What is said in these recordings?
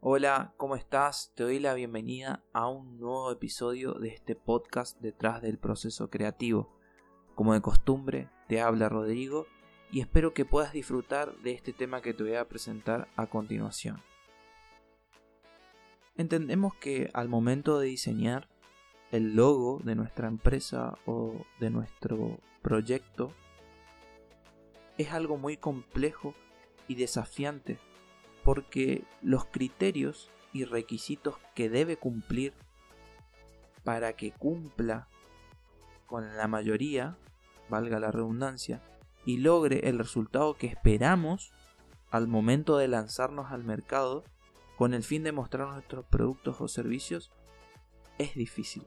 Hola, ¿cómo estás? Te doy la bienvenida a un nuevo episodio de este podcast detrás del proceso creativo. Como de costumbre, te habla Rodrigo y espero que puedas disfrutar de este tema que te voy a presentar a continuación. Entendemos que al momento de diseñar el logo de nuestra empresa o de nuestro proyecto es algo muy complejo y desafiante porque los criterios y requisitos que debe cumplir para que cumpla con la mayoría, valga la redundancia, y logre el resultado que esperamos al momento de lanzarnos al mercado con el fin de mostrar nuestros productos o servicios, es difícil.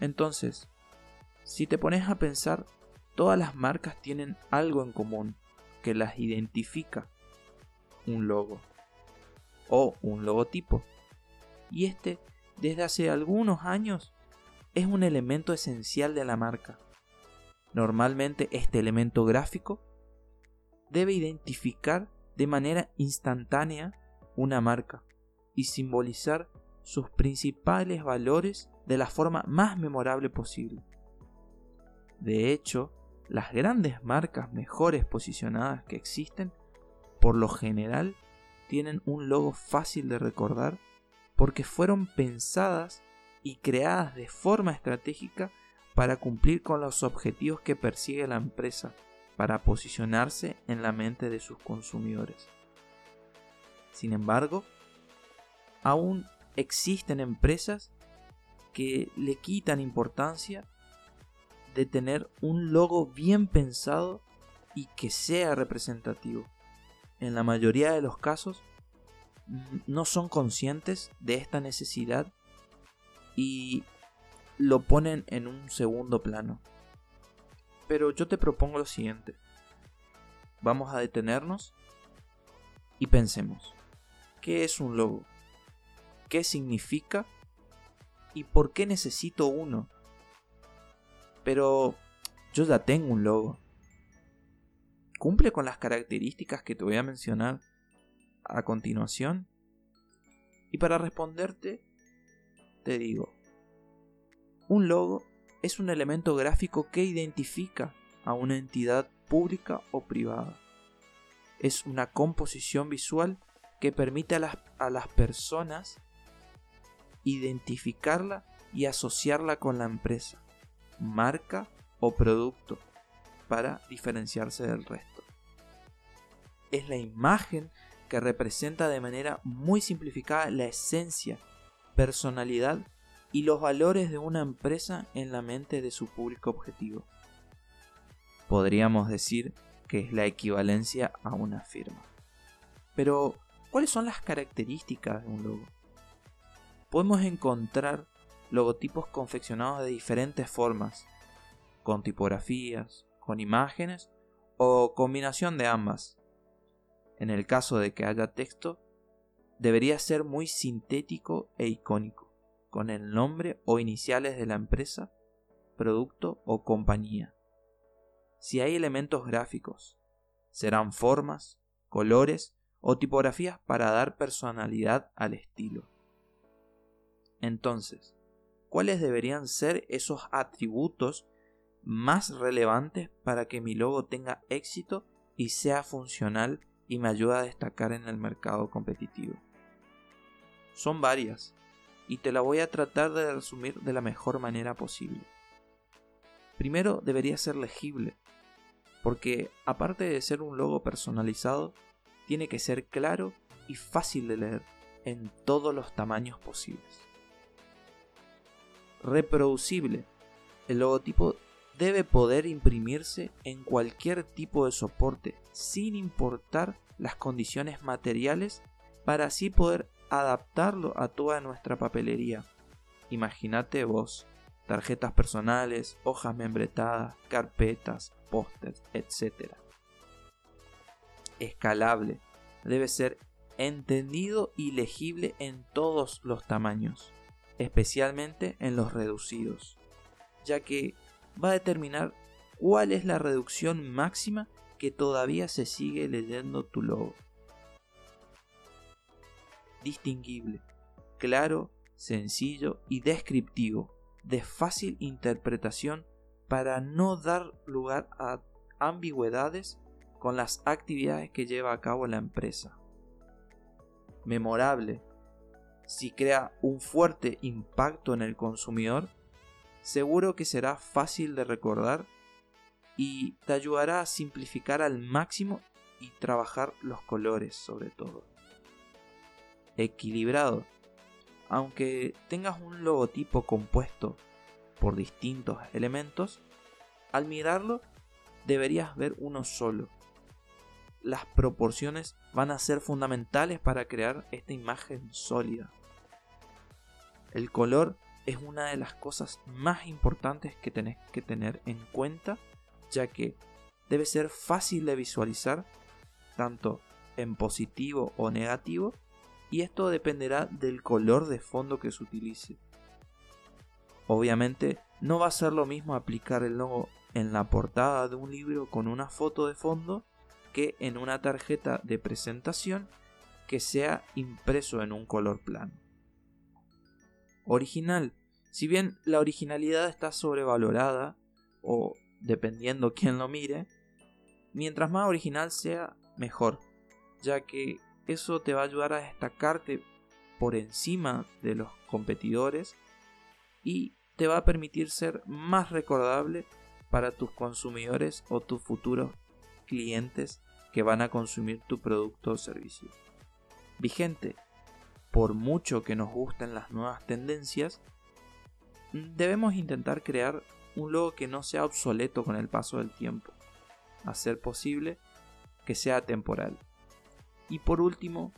Entonces, si te pones a pensar, todas las marcas tienen algo en común que las identifica. Un logo o un logotipo. Y este, desde hace algunos años, es un elemento esencial de la marca. Normalmente este elemento gráfico debe identificar de manera instantánea una marca y simbolizar sus principales valores de la forma más memorable posible. De hecho, las grandes marcas mejores posicionadas que existen, por lo general, tienen un logo fácil de recordar porque fueron pensadas y creadas de forma estratégica para cumplir con los objetivos que persigue la empresa, para posicionarse en la mente de sus consumidores. Sin embargo, aún existen empresas que le quitan importancia de tener un logo bien pensado y que sea representativo. En la mayoría de los casos no son conscientes de esta necesidad y lo ponen en un segundo plano. Pero yo te propongo lo siguiente. Vamos a detenernos y pensemos. ¿Qué es un logo? ¿Qué significa? ¿Y por qué necesito uno? Pero yo ya tengo un logo. ¿Cumple con las características que te voy a mencionar a continuación? Y para responderte, te digo, un logo es un elemento gráfico que identifica a una entidad pública o privada. Es una composición visual que permite a las, a las personas identificarla y asociarla con la empresa marca o producto para diferenciarse del resto. Es la imagen que representa de manera muy simplificada la esencia, personalidad y los valores de una empresa en la mente de su público objetivo. Podríamos decir que es la equivalencia a una firma. Pero, ¿cuáles son las características de un logo? Podemos encontrar logotipos confeccionados de diferentes formas, con tipografías, con imágenes o combinación de ambas. En el caso de que haya texto, debería ser muy sintético e icónico, con el nombre o iniciales de la empresa, producto o compañía. Si hay elementos gráficos, serán formas, colores o tipografías para dar personalidad al estilo. Entonces, cuáles deberían ser esos atributos más relevantes para que mi logo tenga éxito y sea funcional y me ayude a destacar en el mercado competitivo. Son varias y te la voy a tratar de resumir de la mejor manera posible. Primero debería ser legible, porque aparte de ser un logo personalizado, tiene que ser claro y fácil de leer en todos los tamaños posibles reproducible. El logotipo debe poder imprimirse en cualquier tipo de soporte, sin importar las condiciones materiales, para así poder adaptarlo a toda nuestra papelería. Imagínate vos, tarjetas personales, hojas membretadas, carpetas, pósters, etc. Escalable. Debe ser entendido y legible en todos los tamaños especialmente en los reducidos, ya que va a determinar cuál es la reducción máxima que todavía se sigue leyendo tu logo. distinguible, claro, sencillo y descriptivo, de fácil interpretación para no dar lugar a ambigüedades con las actividades que lleva a cabo la empresa. Memorable. Si crea un fuerte impacto en el consumidor, seguro que será fácil de recordar y te ayudará a simplificar al máximo y trabajar los colores sobre todo. Equilibrado. Aunque tengas un logotipo compuesto por distintos elementos, al mirarlo deberías ver uno solo. Las proporciones van a ser fundamentales para crear esta imagen sólida. El color es una de las cosas más importantes que tenés que tener en cuenta, ya que debe ser fácil de visualizar tanto en positivo o negativo, y esto dependerá del color de fondo que se utilice. Obviamente no va a ser lo mismo aplicar el logo en la portada de un libro con una foto de fondo que en una tarjeta de presentación que sea impreso en un color plano. Original. Si bien la originalidad está sobrevalorada, o dependiendo quién lo mire, mientras más original sea, mejor, ya que eso te va a ayudar a destacarte por encima de los competidores y te va a permitir ser más recordable para tus consumidores o tus futuros clientes que van a consumir tu producto o servicio. Vigente, por mucho que nos gusten las nuevas tendencias, debemos intentar crear un logo que no sea obsoleto con el paso del tiempo, a ser posible que sea temporal. Y por último,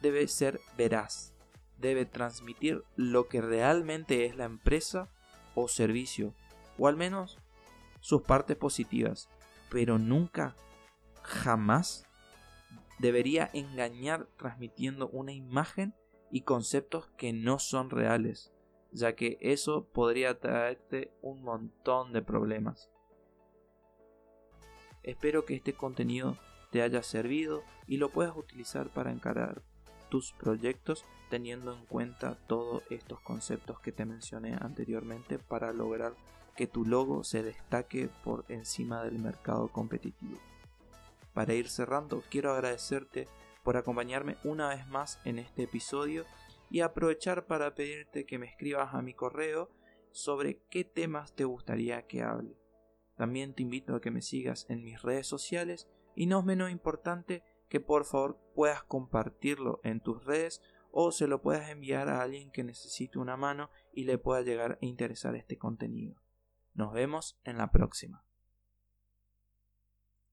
debe ser veraz, debe transmitir lo que realmente es la empresa o servicio, o al menos sus partes positivas, pero nunca, jamás debería engañar transmitiendo una imagen y conceptos que no son reales, ya que eso podría traerte un montón de problemas. Espero que este contenido te haya servido y lo puedas utilizar para encarar tus proyectos teniendo en cuenta todos estos conceptos que te mencioné anteriormente para lograr que tu logo se destaque por encima del mercado competitivo. Para ir cerrando, quiero agradecerte por acompañarme una vez más en este episodio y aprovechar para pedirte que me escribas a mi correo sobre qué temas te gustaría que hable. También te invito a que me sigas en mis redes sociales y no es menos importante que por favor puedas compartirlo en tus redes o se lo puedas enviar a alguien que necesite una mano y le pueda llegar a interesar este contenido. Nos vemos en la próxima.